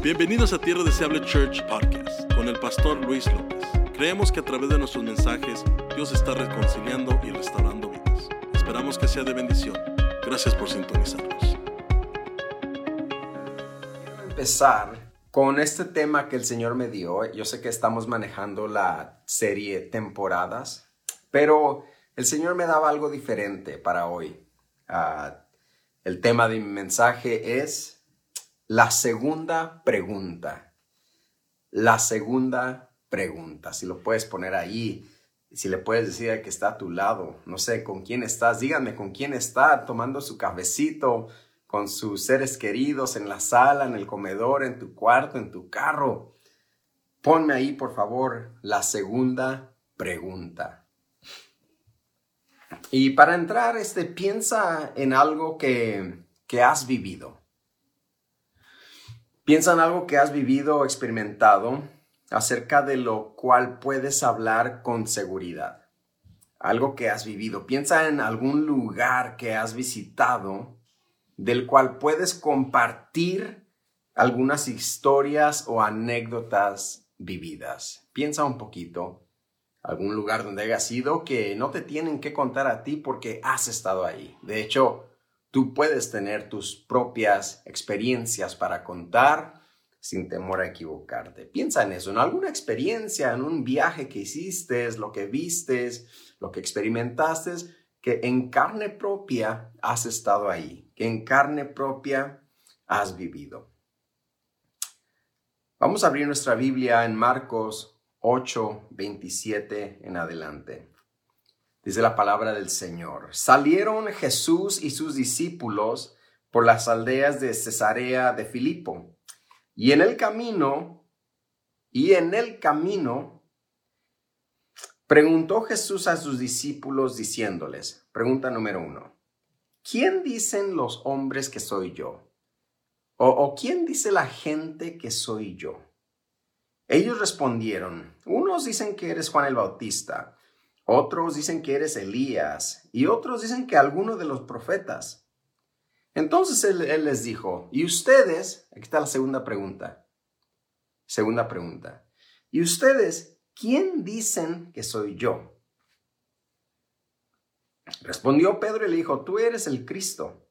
Bienvenidos a Tierra Deseable Church Podcast con el pastor Luis López. Creemos que a través de nuestros mensajes Dios está reconciliando y restaurando vidas. Esperamos que sea de bendición. Gracias por sintonizarnos. Quiero empezar con este tema que el Señor me dio. Yo sé que estamos manejando la serie temporadas, pero el Señor me daba algo diferente para hoy. Ah, el tema de mi mensaje es la segunda pregunta. La segunda pregunta. Si lo puedes poner ahí, si le puedes decir que está a tu lado, no sé con quién estás, díganme con quién está tomando su cafecito, con sus seres queridos en la sala, en el comedor, en tu cuarto, en tu carro. Ponme ahí, por favor, la segunda pregunta. Y para entrar, este, piensa en algo que, que has vivido. Piensa en algo que has vivido o experimentado acerca de lo cual puedes hablar con seguridad. Algo que has vivido. Piensa en algún lugar que has visitado del cual puedes compartir algunas historias o anécdotas vividas. Piensa un poquito. Algún lugar donde hayas ido que no te tienen que contar a ti porque has estado ahí. De hecho, Tú puedes tener tus propias experiencias para contar sin temor a equivocarte. Piensa en eso, en alguna experiencia, en un viaje que hiciste, lo que vistes, lo que experimentaste, que en carne propia has estado ahí, que en carne propia has vivido. Vamos a abrir nuestra Biblia en Marcos 8, 27 en adelante. Dice la palabra del Señor. Salieron Jesús y sus discípulos por las aldeas de Cesarea de Filipo. Y en el camino, y en el camino, preguntó Jesús a sus discípulos diciéndoles, pregunta número uno, ¿quién dicen los hombres que soy yo? ¿O, o quién dice la gente que soy yo? Ellos respondieron, unos dicen que eres Juan el Bautista otros dicen que eres Elías y otros dicen que alguno de los profetas. Entonces él, les dijo, ¿y ustedes? Aquí está la segunda pregunta. Segunda pregunta. ¿Y ustedes quién dicen que soy yo? Respondió Pedro y le dijo, tú eres el Cristo.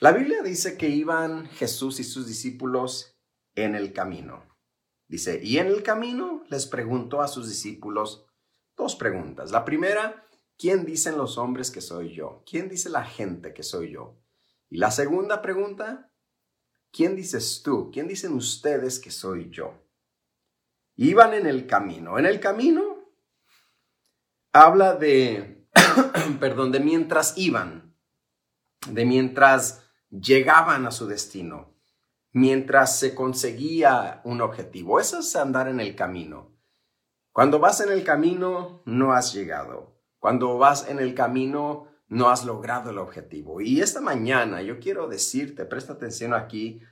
La Biblia dice que iban Jesús y sus discípulos en el camino. Dice, y en el camino les preguntó a sus discípulos dos preguntas. La primera, ¿quién dicen los hombres que soy yo? ¿Quién dice la gente que soy yo? Y la segunda pregunta, ¿quién dices tú? ¿Quién dicen ustedes que soy yo? Iban en el camino. En el camino habla de, perdón, de mientras iban, de mientras llegaban a su destino mientras se conseguía un objetivo. Eso es andar en el camino. Cuando vas en el camino, no has llegado. Cuando vas en el camino, no has logrado el objetivo. Y esta mañana yo quiero decirte, presta atención aquí,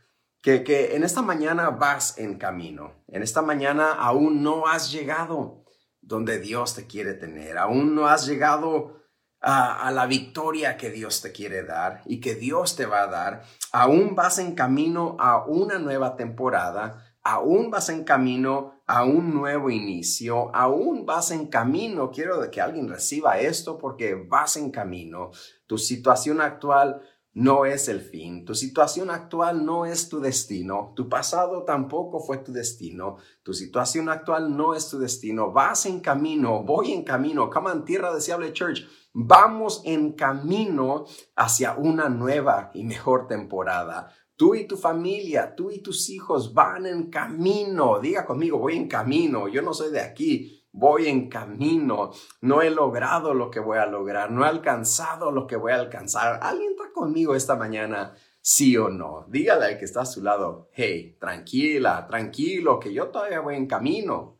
que, que en esta mañana vas en camino. En esta mañana aún no has llegado donde Dios te quiere tener. Aún no has llegado a, la victoria que Dios te quiere dar y que Dios te va a dar, aún vas en camino a una nueva temporada, aún vas en camino a un nuevo inicio, aún vas en camino, quiero que alguien reciba esto porque vas en camino, tu situación actual no es el fin. Tu situación actual no es tu destino. Tu pasado tampoco fue tu destino. Tu situación actual no es tu destino. Vas en camino, voy en camino. Come on, Tierra Deseable Church. Vamos en camino hacia una nueva y mejor temporada. Tú y tu familia, tú y tus hijos van en camino. Diga conmigo, voy en camino. Yo no soy de aquí. Voy en camino. No he logrado lo que voy a lograr. No he alcanzado lo que voy a alcanzar. ¿Alguien está conmigo esta mañana? Sí o no. Dígale al que está a su lado, hey, tranquila, tranquilo, que yo todavía voy en camino.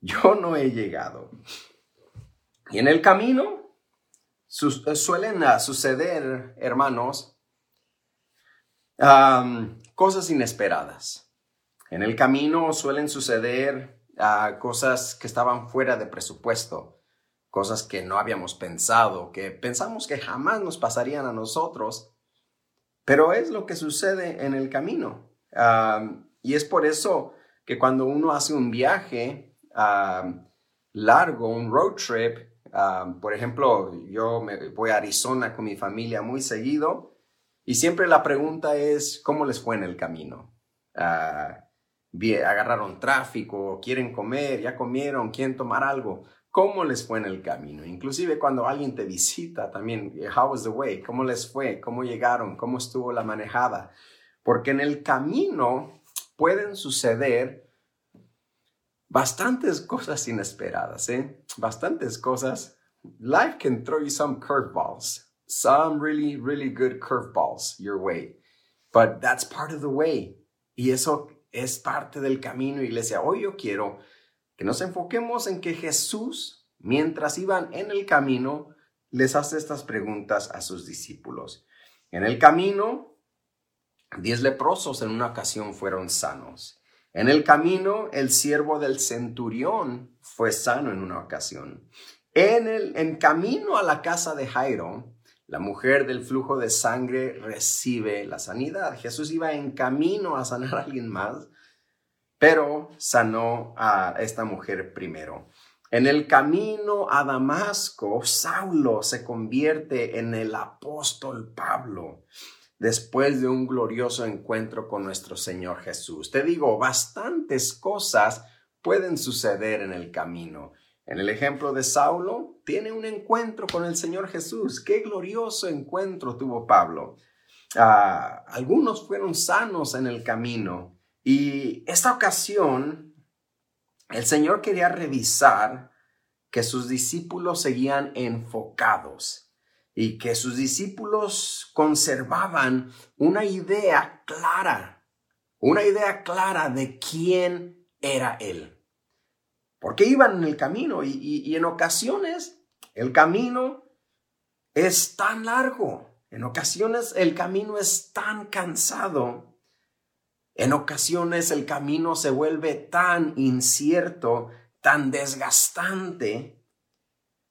Yo no he llegado. Y en el camino eh, suelen ah, suceder, hermanos, cosas inesperadas. En el camino suelen suceder ah, cosas que estaban fuera de presupuesto, cosas que no habíamos pensado, que pensamos que jamás nos pasarían a nosotros, pero es lo que sucede en el camino. y es por eso que cuando uno hace un viaje largo, un road trip, por ejemplo, yo me voy a Arizona con mi familia muy seguido y siempre la pregunta es, ¿cómo les fue en el camino? Uh, agarraron tráfico, quieren comer, ya comieron, quieren tomar algo. ¿Cómo les fue en el camino? Inclusive cuando alguien te visita también, how was the way? ¿Cómo les fue? ¿Cómo llegaron? ¿Cómo estuvo la manejada? Porque en el camino pueden suceder bastantes cosas inesperadas, ¿eh? Bastantes cosas. Life can throw you some curveballs, some really, really good curveballs your way. But that's part of the way. Y eso es parte del camino, iglesia. Hoy yo quiero que nos enfoquemos en que Jesús, mientras iban en el camino, les hace estas preguntas a sus discípulos. En el camino, diez leprosos en una ocasión fueron sanos. En el camino, el siervo del centurión fue sano en una ocasión. En el en camino a la casa de Jairo, la mujer del flujo de sangre recibe la sanidad. Jesús iba en camino a sanar a alguien más, pero sanó a esta mujer primero. En el camino a Damasco, Saulo se convierte en el apóstol Pablo después de un glorioso encuentro con nuestro Señor Jesús. Te digo, bastantes cosas pueden suceder en el camino. En el ejemplo de Saulo, tiene un encuentro con el Señor Jesús. Qué glorioso encuentro tuvo Pablo. Ah, algunos fueron sanos en el camino y esta ocasión el Señor quería revisar que sus discípulos seguían enfocados y que sus discípulos conservaban una idea clara, una idea clara de quién era Él. Porque iban en el camino y, en ocasiones el camino es tan largo, en ocasiones el camino es tan cansado, en ocasiones el camino se vuelve tan incierto, tan desgastante,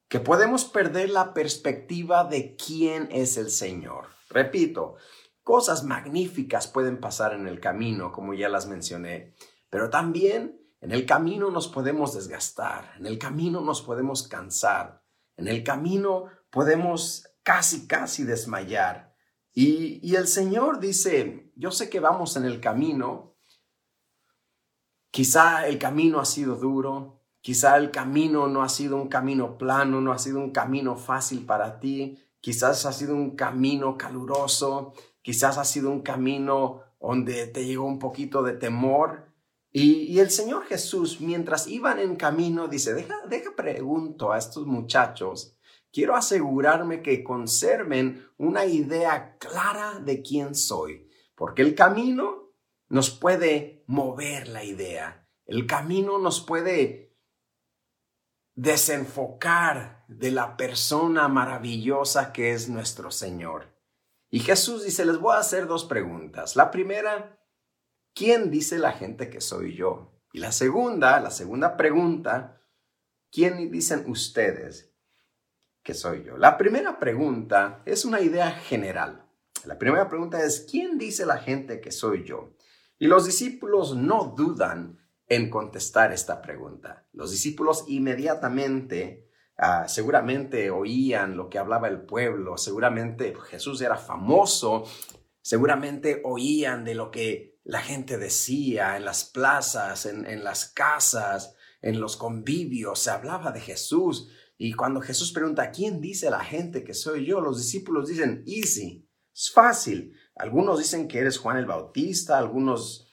que podemos perder la perspectiva de quién es el Señor. Repito, cosas magníficas pueden pasar en el camino, como ya las mencioné, pero también en el camino nos podemos desgastar, en el camino nos podemos cansar, en el camino podemos casi, casi desmayar. Y, el Señor dice, yo sé que vamos en el camino, quizá el camino ha sido duro, quizá el camino no ha sido un camino plano, no ha sido un camino fácil para ti, quizás ha sido un camino caluroso, quizás ha sido un camino donde te llegó un poquito de temor, y, el Señor Jesús, mientras iban en camino, dice, deja, deja pregunto a estos muchachos, quiero asegurarme que conserven una idea clara de quién soy, porque el camino nos puede mover la idea, el camino nos puede desenfocar de la persona maravillosa que es nuestro Señor. Y Jesús dice, les voy a hacer dos preguntas. La primera, ¿quién dice la gente que soy yo? Y la segunda, la segunda pregunta, ¿quién dicen ustedes que soy yo? La primera pregunta es una idea general. La primera pregunta es, ¿quién dice la gente que soy yo? Y los discípulos no dudan en contestar esta pregunta. Los discípulos inmediatamente, ah, seguramente oían lo que hablaba el pueblo, seguramente Jesús era famoso, seguramente oían de lo que la gente decía en las plazas, en, las casas, en los convivios, se hablaba de Jesús. Y cuando Jesús pregunta, ¿quién dice la gente que soy yo? Los discípulos dicen, easy, es fácil. Algunos dicen que eres Juan el Bautista, algunos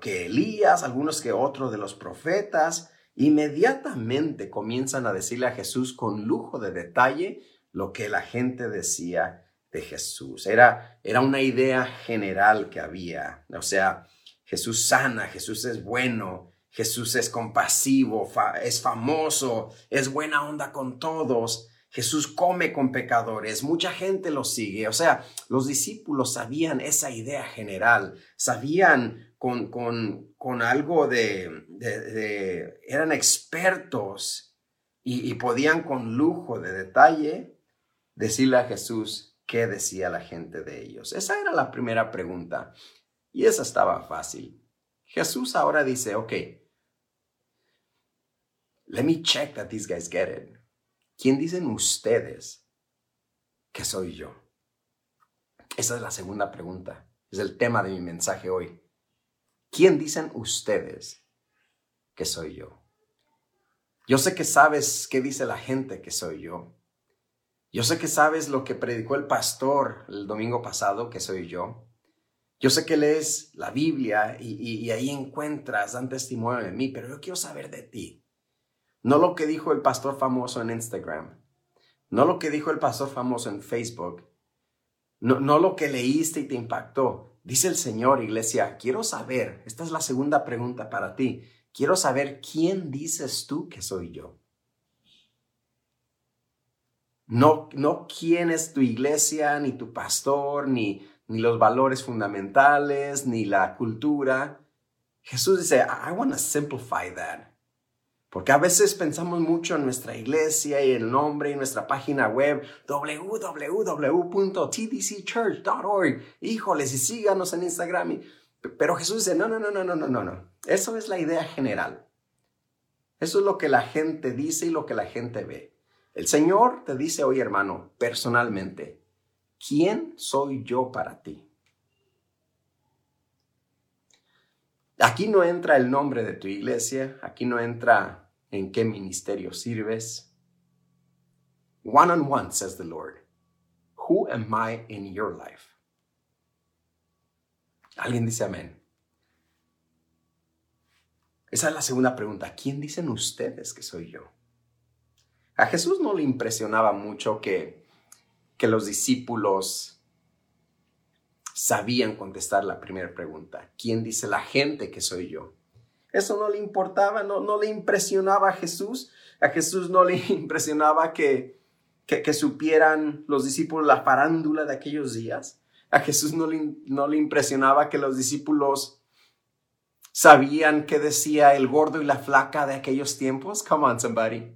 que, Elías, algunos que otro de los profetas. Inmediatamente comienzan a decirle a Jesús con lujo de detalle lo que la gente decía de Jesús. Era, era una idea general que había. O sea, Jesús sana, Jesús es bueno, Jesús es compasivo, es famoso, es buena onda con todos. Jesús come con pecadores, mucha gente lo sigue. O sea, los discípulos sabían esa idea general, sabían con, con, con algo de, eran expertos y, y podían con lujo de detalle decirle a Jesús qué decía la gente de ellos. Esa era la primera pregunta. Y esa estaba fácil. Jesús ahora dice, ok, let me check that these guys get it. ¿Quién dicen ustedes que soy yo? Esa es la segunda pregunta. Es el tema de mi mensaje hoy. ¿Quién dicen ustedes que soy yo? Yo sé que sabes qué dice la gente que soy yo. Yo sé que sabes lo que predicó el pastor el domingo pasado, que soy yo. Yo sé que lees la Biblia y, ahí encuentras, dan testimonio de mí, pero yo quiero saber de ti. No lo que dijo el pastor famoso en Instagram, no lo que dijo el pastor famoso en Facebook, no, no lo que leíste y te impactó. Dice el Señor, iglesia, quiero saber, esta es la segunda pregunta para ti, quiero saber quién dices tú que soy yo. No, no quién es tu iglesia, ni tu pastor, ni, ni los valores fundamentales, ni la cultura. Jesús dice, I want to simplify that. Porque a veces pensamos mucho en nuestra iglesia y el nombre y nuestra página web www.tdcchurch.org. Híjoles, y síganos en Instagram. Pero Jesús dice, no, no, no, no, no, no, no. Eso es la idea general. Eso es lo que la gente dice y lo que la gente ve. El Señor te dice hoy, hermano, personalmente, ¿quién soy yo para ti? Aquí no entra el nombre de tu iglesia, aquí no entra en qué ministerio sirves. One on one, says the Lord. Who am I in your life? Alguien dice amén. Esa es la segunda pregunta. ¿Quién dicen ustedes que soy yo? A Jesús no le impresionaba mucho que, que los discípulos sabían contestar la primera pregunta. ¿Quién dice la gente que soy yo? Eso no le importaba, no, no le impresionaba a Jesús. A Jesús no le impresionaba que, que, supieran los discípulos la farándula de aquellos días. A Jesús no le, no le impresionaba que los discípulos sabían qué decía el gordo y la flaca de aquellos tiempos. Come on, somebody.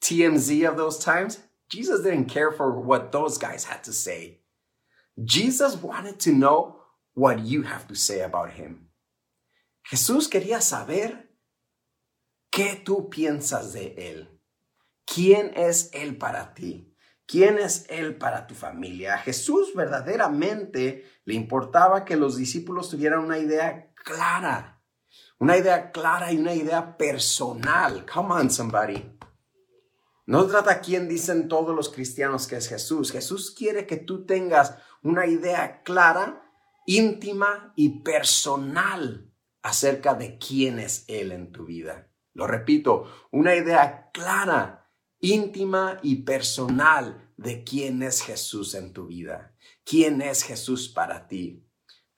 TMZ of those times, Jesus didn't care for what those guys had to say. Jesus wanted to know what you have to say about him. Jesús quería saber qué tú piensas de él. ¿Quién es él para ti? ¿Quién es él para tu familia? A Jesús verdaderamente le importaba que los discípulos tuvieran una idea clara, una idea clara y una idea personal. Come on, somebody. No trata quién dicen todos los cristianos que es Jesús. Jesús quiere que tú tengas una idea clara, íntima y personal acerca de quién es Él en tu vida. Lo repito, una idea clara, íntima y personal de quién es Jesús en tu vida. ¿Quién es Jesús para ti?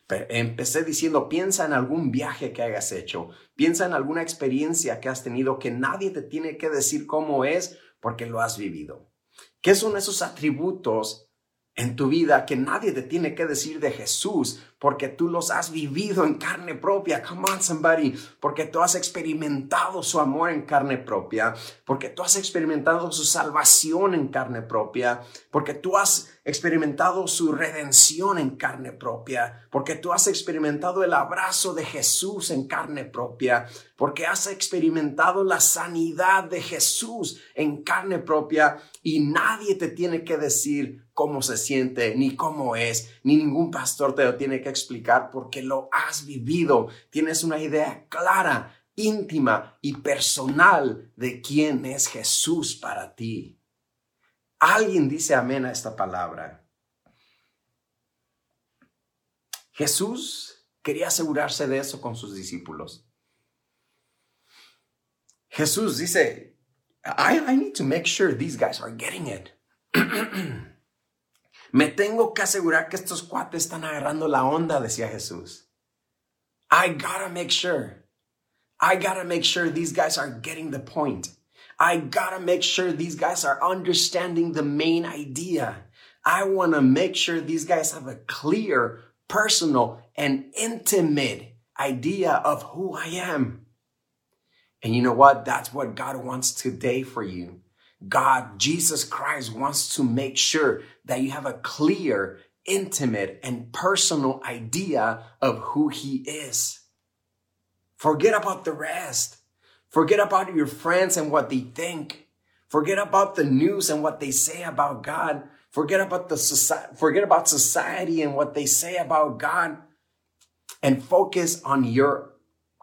Empecé diciendo, piensa en algún viaje que hayas hecho, piensa en alguna experiencia que has tenido que nadie te tiene que decir cómo es porque lo has vivido. ¿Qué son esos atributos en tu vida que nadie te tiene que decir de Jesús porque tú los has vivido en carne propia. Come on, somebody. Porque tú has experimentado su amor en carne propia. Porque tú has experimentado su salvación en carne propia. Porque tú has experimentado su redención en carne propia. Porque tú has experimentado el abrazo de Jesús en carne propia. Porque has experimentado la sanidad de Jesús en carne propia. Y nadie te tiene que decir cómo se siente, ni cómo es, ni ningún pastor te lo tiene que explicar porque lo has vivido. Tienes una idea clara, íntima y personal de quién es Jesús para ti. Alguien dice amén a esta palabra. Jesús quería asegurarse de eso con sus discípulos. Jesús dice, I, I need to make sure these guys are getting it. Me tengo que asegurar que estos cuates están agarrando la onda, decía Jesús. I gotta make sure. I gotta make sure these guys are getting the point. I gotta make sure these guys are understanding the main idea. I wanna make sure these guys have a clear, personal, and intimate idea of who I am. And you know what? That's what God wants today for you. God, Jesus Christ, wants to make sure that you have a clear, intimate, and personal idea of who He is. Forget about the rest. Forget about your friends and what they think. Forget about the news and what they say about God. Forget about the society, forget about society and what they say about God. And focus on your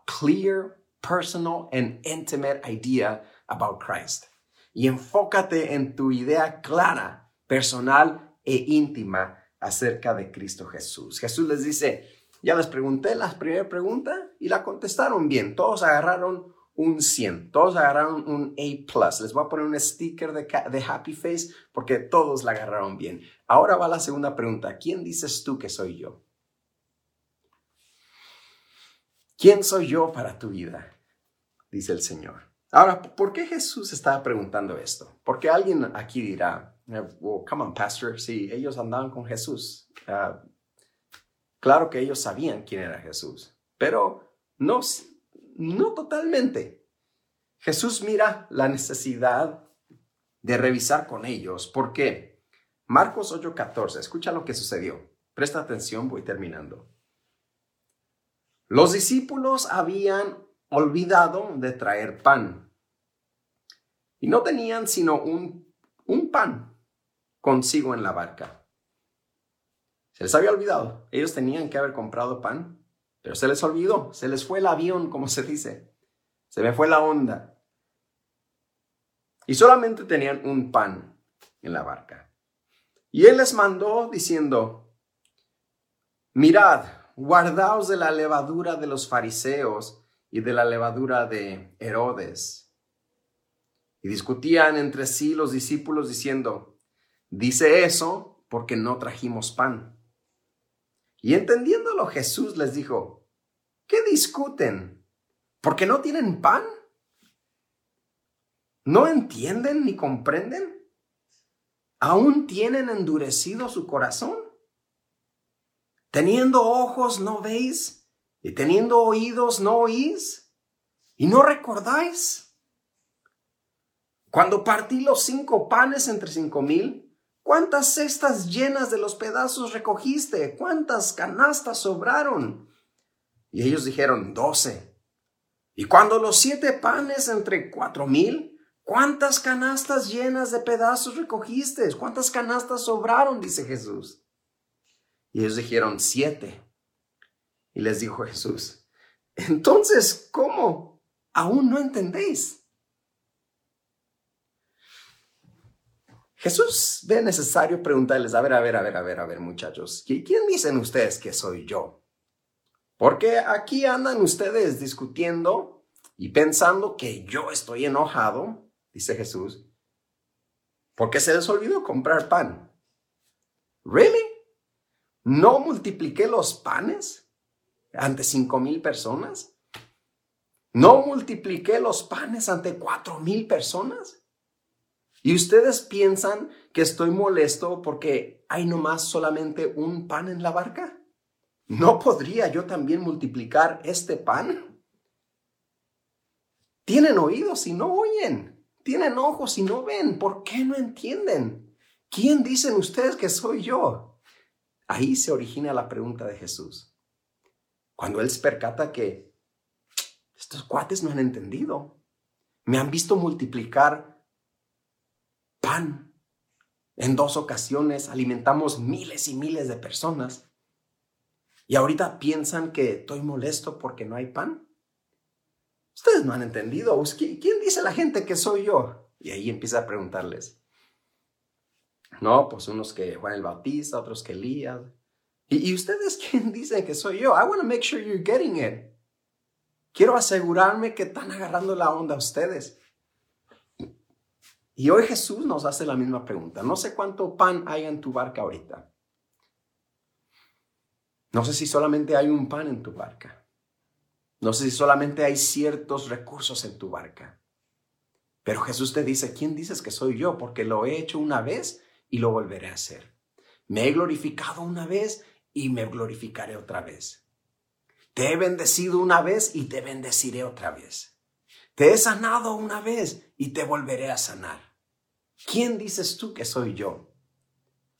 clear, personal, and intimate idea about Christ. Y enfócate en tu idea clara, personal e íntima acerca de Cristo Jesús. Jesús les dice, ya les pregunté la primera pregunta y la contestaron bien. Todos agarraron un 100, todos agarraron un A+. Les voy a poner un sticker de, de Happy Face porque todos la agarraron bien. Ahora va la segunda pregunta. ¿Quién dices tú que soy yo? ¿Quién soy yo para tu vida? Dice el Señor. Ahora, ¿por qué Jesús estaba preguntando esto? Porque alguien aquí dirá, well, come on, pastor, sí, ellos andaban con Jesús. Ah, claro que ellos sabían quién era Jesús, pero no, no totalmente. Jesús mira la necesidad de revisar con ellos. ¿Por qué? Marcos 8:14, escucha lo que sucedió. Presta atención, voy terminando. Los discípulos habían olvidado de traer pan. Y no tenían sino un, un pan consigo en la barca. Se les había olvidado. Ellos tenían que haber comprado pan, pero se les olvidó. Se les fue el avión, como se dice. Se me fue la onda. Y solamente tenían un pan en la barca. Y él les mandó diciendo, mirad, guardaos de la levadura de los fariseos y de la levadura de Herodes. Y discutían entre sí los discípulos diciendo, dice eso porque no trajimos pan. Y entendiéndolo Jesús les dijo, ¿qué discuten? ¿Porque no tienen pan? ¿No entienden ni comprenden? ¿Aún tienen endurecido su corazón? Teniendo ojos no veis y teniendo oídos no oís y no recordáis. Cuando partí los cinco panes entre cinco mil, ¿cuántas cestas llenas de los pedazos recogiste? ¿Cuántas canastas sobraron? Y ellos dijeron, doce. Y cuando los siete panes entre cuatro mil, ¿cuántas canastas llenas de pedazos recogiste? ¿Cuántas canastas sobraron? dice Jesús. Y ellos dijeron, siete. Y les dijo Jesús, entonces, ¿cómo? ¿Aún no entendéis? Jesús ve necesario preguntarles, a ver, a ver, a ver, a ver, a ver, muchachos, ¿quién dicen ustedes que soy yo? Porque aquí andan ustedes discutiendo y pensando que yo estoy enojado, dice Jesús, porque se les olvidó comprar pan. ¿Really? ¿No multipliqué los panes? ante cinco mil personas? ¿No multipliqué los panes ante cuatro mil personas? ¿Y ustedes piensan que estoy molesto porque hay nomás solamente un pan en la barca? ¿No podría yo también multiplicar este pan? Tienen oídos y no oyen. Tienen ojos y no ven. ¿Por qué no entienden? ¿Quién dicen ustedes que soy yo? Ahí se origina la pregunta de Jesús. Cuando él se percata que estos cuates no han entendido. Me han visto multiplicar pan. En dos ocasiones alimentamos miles y miles de personas. Y ahorita piensan que estoy molesto porque no hay pan. Ustedes no han entendido. ¿Quién dice la gente que soy yo? Y ahí empieza a preguntarles. No, pues unos que Juan el Bautista, otros que Elías, ¿Y, ustedes quién dicen que soy yo? I want to make sure you're getting it. Quiero asegurarme que están agarrando la onda ustedes. Y hoy Jesús nos hace la misma pregunta. No sé cuánto pan hay en tu barca ahorita. No sé si solamente hay un pan en tu barca. No sé si solamente hay ciertos recursos en tu barca. Pero Jesús te dice, ¿quién dices que soy yo? Porque lo he hecho una vez y lo volveré a hacer. Me he glorificado una vez y me glorificaré otra vez. Te he bendecido una vez y te bendeciré otra vez. Te he sanado una vez y te volveré a sanar. ¿quién dices tú que soy yo?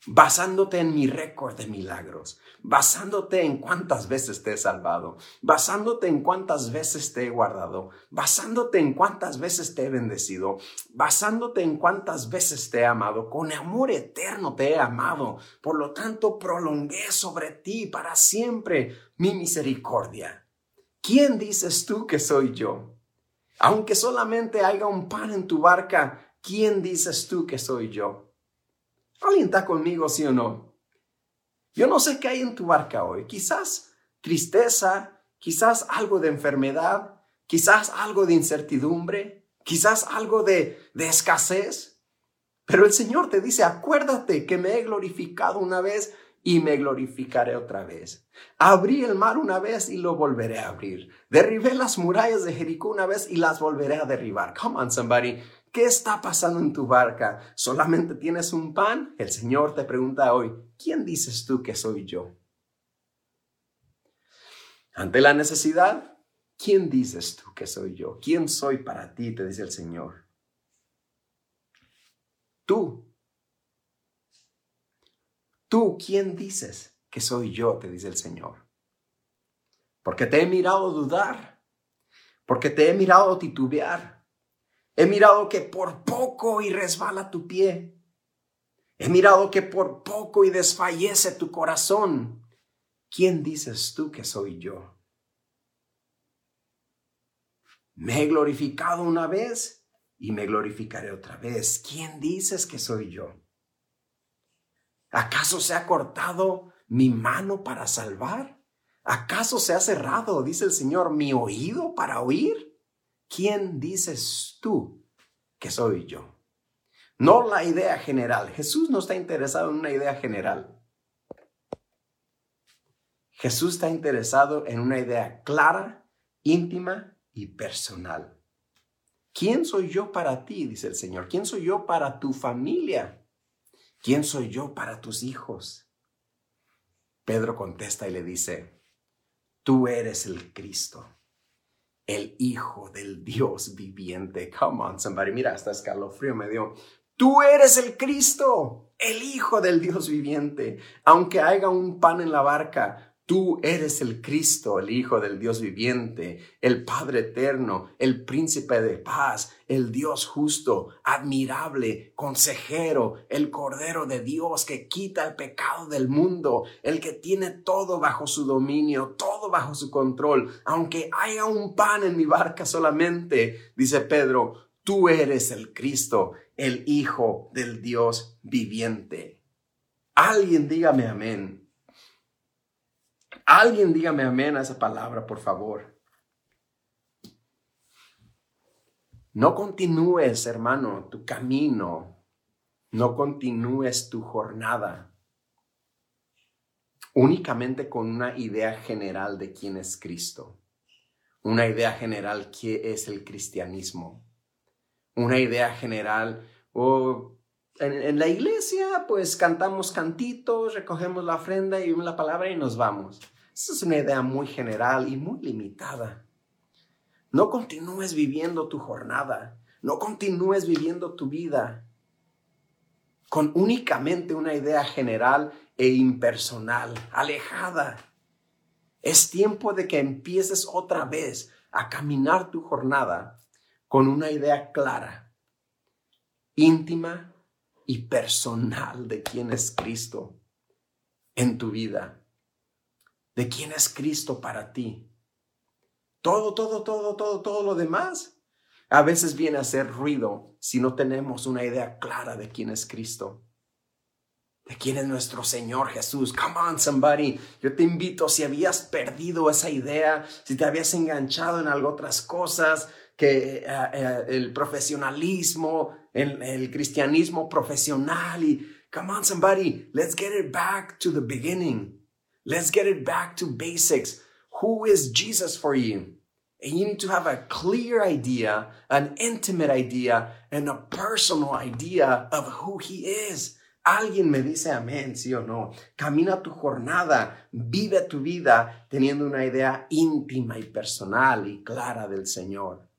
basándote en mi récord de milagros, basándote en cuántas veces te he salvado, basándote en cuántas veces te he guardado, basándote en cuántas veces te he bendecido, basándote en cuántas veces te he amado, con amor eterno te he amado, por lo tanto prolongué sobre ti para siempre mi misericordia. ¿Quién dices tú que soy yo? Aunque solamente haya un pan en tu barca, ¿quién dices tú que soy yo? ¿Alguien está conmigo, sí o no? Yo no sé qué hay en tu barca hoy. Quizás tristeza, quizás algo de enfermedad, quizás algo de incertidumbre, quizás algo de, de escasez. Pero el Señor te dice, acuérdate que me he glorificado una vez y me glorificaré otra vez. Abrí el mar una vez y lo volveré a abrir. Derribé las murallas de Jericó una vez y las volveré a derribar. Come on, somebody. ¿Qué está pasando en tu barca? ¿Solamente tienes un pan? El Señor te pregunta hoy, ¿quién dices tú que soy yo? Ante la necesidad, ¿quién dices tú que soy yo? ¿Quién soy para ti? Te dice el Señor. Tú. Tú, ¿quién dices que soy yo? Te dice el Señor. Porque te he mirado dudar, porque te he mirado titubear, He mirado que por poco y resbala tu pie. He mirado que por poco y desfallece tu corazón. ¿Quién dices tú que soy yo? Me he glorificado una vez y me glorificaré otra vez. ¿Quién dices que soy yo? ¿Acaso se ha cortado mi mano para salvar? ¿Acaso se ha cerrado, dice el Señor, mi oído para oír? ¿quién dices tú que soy yo? No la idea general. Jesús no está interesado en una idea general. Jesús está interesado en una idea clara, íntima y personal. ¿Quién soy yo para ti? dice el Señor. ¿Quién soy yo para tu familia? ¿Quién soy yo para tus hijos? Pedro contesta y le dice, tú eres el Cristo el Hijo del Dios viviente. Come on, somebody. Mira, hasta escalofrío me dio. Tú eres el Cristo, el Hijo del Dios viviente. Aunque haya un pan en la barca, Tú eres el Cristo, el Hijo del Dios viviente, el Padre eterno, el Príncipe de paz, el Dios justo, admirable, consejero, el Cordero de Dios que quita el pecado del mundo, el que tiene todo bajo su dominio, todo bajo su control. Aunque haya un pan en mi barca solamente, dice Pedro, tú eres el Cristo, el Hijo del Dios viviente. Alguien dígame amén. Alguien dígame amén a esa palabra, por favor. No continúes, hermano, tu camino. No continúes tu jornada únicamente con una idea general de quién es Cristo. Una idea general qué es el cristianismo. Una idea general, o en, la iglesia, pues cantamos cantitos, recogemos la ofrenda y la palabra y nos vamos. Esa es una idea muy general y muy limitada. No continúes viviendo tu jornada, no continúes viviendo tu vida con únicamente una idea general e impersonal, alejada. Es tiempo de que empieces otra vez a caminar tu jornada con una idea clara, íntima y personal de quién es Cristo en tu vida de quién es Cristo para ti. Todo, todo, todo, todo, todo lo demás a veces viene a ser ruido si no tenemos una idea clara de quién es Cristo. De quién es nuestro Señor Jesús. Come on, somebody. Yo te invito, si habías perdido esa idea, si te habías enganchado en algo otras cosas, que eh, eh, el profesionalismo, el, cristianismo profesional y come on, somebody, let's get it back to the beginning. Let's get it back to basics. Who is Jesus for you? And you need to have a clear idea, an intimate idea, and a personal idea of who he is. Alguien me dice amén, sí o no. Camina tu jornada, vive tu vida teniendo una idea íntima y personal y clara del Señor.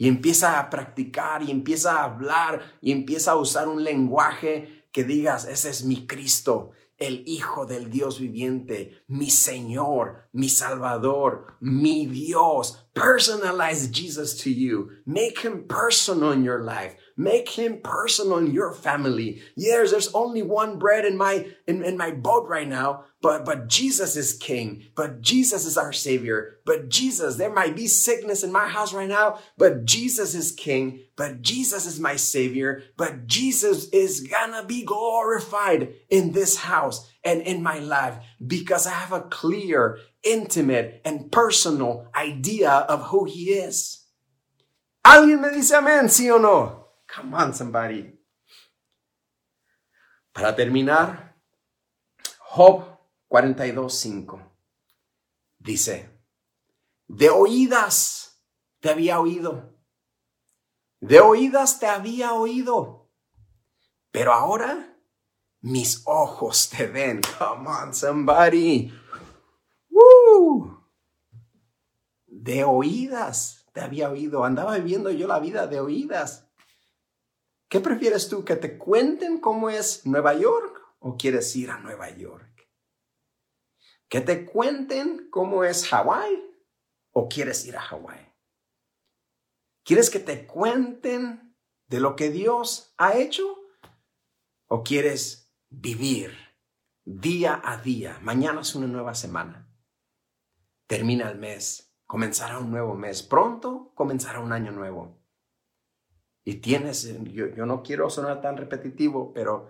Y empieza a practicar y empieza a hablar y empieza a usar un lenguaje que digas, ese es mi Cristo, el Hijo del Dios viviente, mi Señor, mi Salvador, mi Dios. Personalize Jesus to you. Make him personal in your life. Make him personal in your family. Yes, there's only one bread in my in, in my boat right now, but but Jesus is king. But Jesus is our savior. But Jesus, there might be sickness in my house right now, but Jesus is king. But Jesus is my savior. But Jesus is gonna be glorified in this house and in my life because I have a clear, intimate, and personal idea of who he is. ¿Alguien me dice amén, sí o no? Come on, somebody. Para terminar, Job 42.5 dice, de oídas te había oído, de oídas te había oído, pero ahora mis ojos te ven. Come on, somebody. De oídas te había oído. Andaba viviendo yo la vida de oídas. ¿Qué prefieres tú? ¿Que te cuenten cómo es Nueva York o quieres ir a Nueva York? ¿Que te cuenten cómo es Hawái o quieres ir a Hawái? ¿Quieres que te cuenten de lo que Dios ha hecho o quieres vivir día a día? Mañana es una nueva semana. Termina el mes, comenzará un nuevo mes. Pronto comenzará un año nuevo. Y tienes, yo, yo no quiero sonar tan repetitivo, pero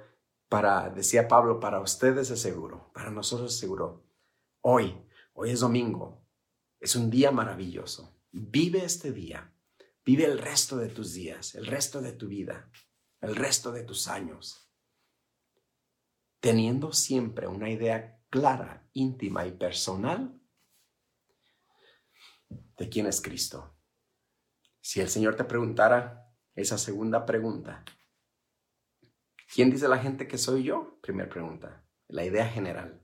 para, decía Pablo, para ustedes es seguro, para nosotros es seguro. Hoy, hoy es domingo, es un día maravilloso. Vive este día, vive el resto de tus días, el resto de tu vida, el resto de tus años, teniendo siempre una idea clara, íntima y personal de quién es Cristo. Si el Señor te preguntara, esa segunda pregunta. ¿Quién dice la gente que soy yo? Primera pregunta. La idea general.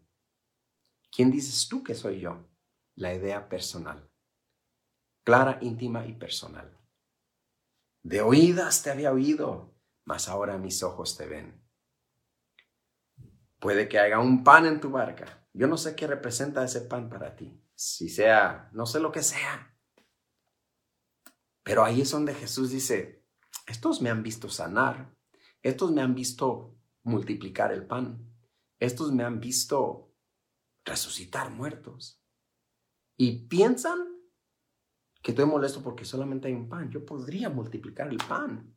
¿Quién dices tú que soy yo? La idea personal. Clara, íntima y personal. De oídas te había oído, mas ahora mis ojos te ven. Puede que haya un pan en tu barca. Yo no sé qué representa ese pan para ti. Si sea, no sé lo que sea. Pero ahí es donde Jesús dice, estos me han visto sanar, estos me han visto multiplicar el pan, estos me han visto resucitar muertos. Y piensan que estoy molesto porque solamente hay un pan. Yo podría multiplicar el pan.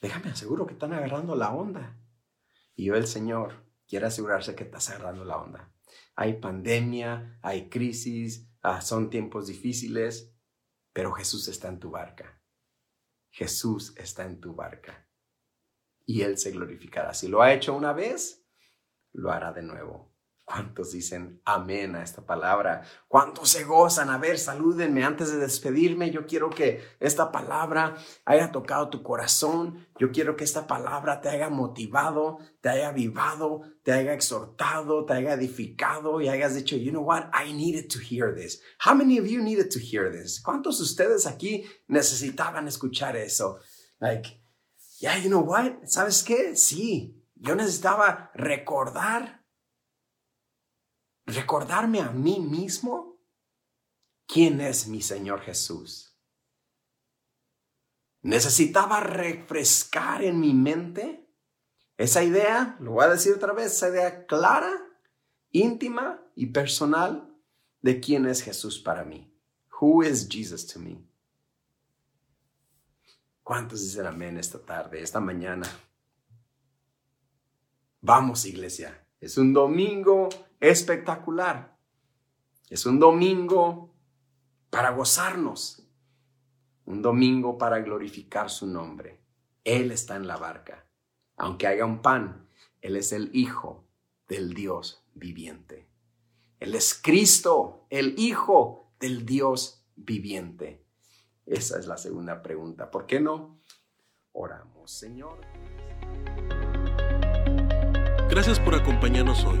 Déjame aseguro que están agarrando la onda. Y yo, el Señor, quiere asegurarse que estás agarrando la onda. Hay pandemia, hay crisis, ah, son tiempos difíciles, pero Jesús está en tu barca. Jesús está en tu barca y Él se glorificará. Si lo ha hecho una vez, lo hará de nuevo. ¿Cuántos dicen amén a esta palabra? ¿Cuántos se gozan? A ver, salúdenme antes de despedirme. Yo quiero que esta palabra haya tocado tu corazón. Yo quiero que esta palabra te haya motivado, te haya avivado, te haya exhortado, te haya edificado y hayas dicho, you know what? I needed to hear this. How many of you needed to hear this? ¿Cuántos de ustedes aquí necesitaban escuchar eso? Like, yeah, you know what? ¿Sabes qué? Sí, yo necesitaba recordar recordarme a mí mismo quién es mi Señor Jesús. Necesitaba refrescar en mi mente esa idea, lo voy a decir otra vez, esa idea clara, íntima y personal de quién es Jesús para mí. Who is Jesus to me? ¿Cuántos dicen amén esta tarde, esta mañana? Vamos, iglesia. Es un domingo espectacular. Es un domingo para gozarnos, un domingo para glorificar su nombre. Él está en la barca. Aunque haya un pan, Él es el Hijo del Dios viviente. Él es Cristo, el Hijo del Dios viviente. Esa es la segunda pregunta. ¿Por qué no? Oramos, Señor. Gracias por acompañarnos hoy.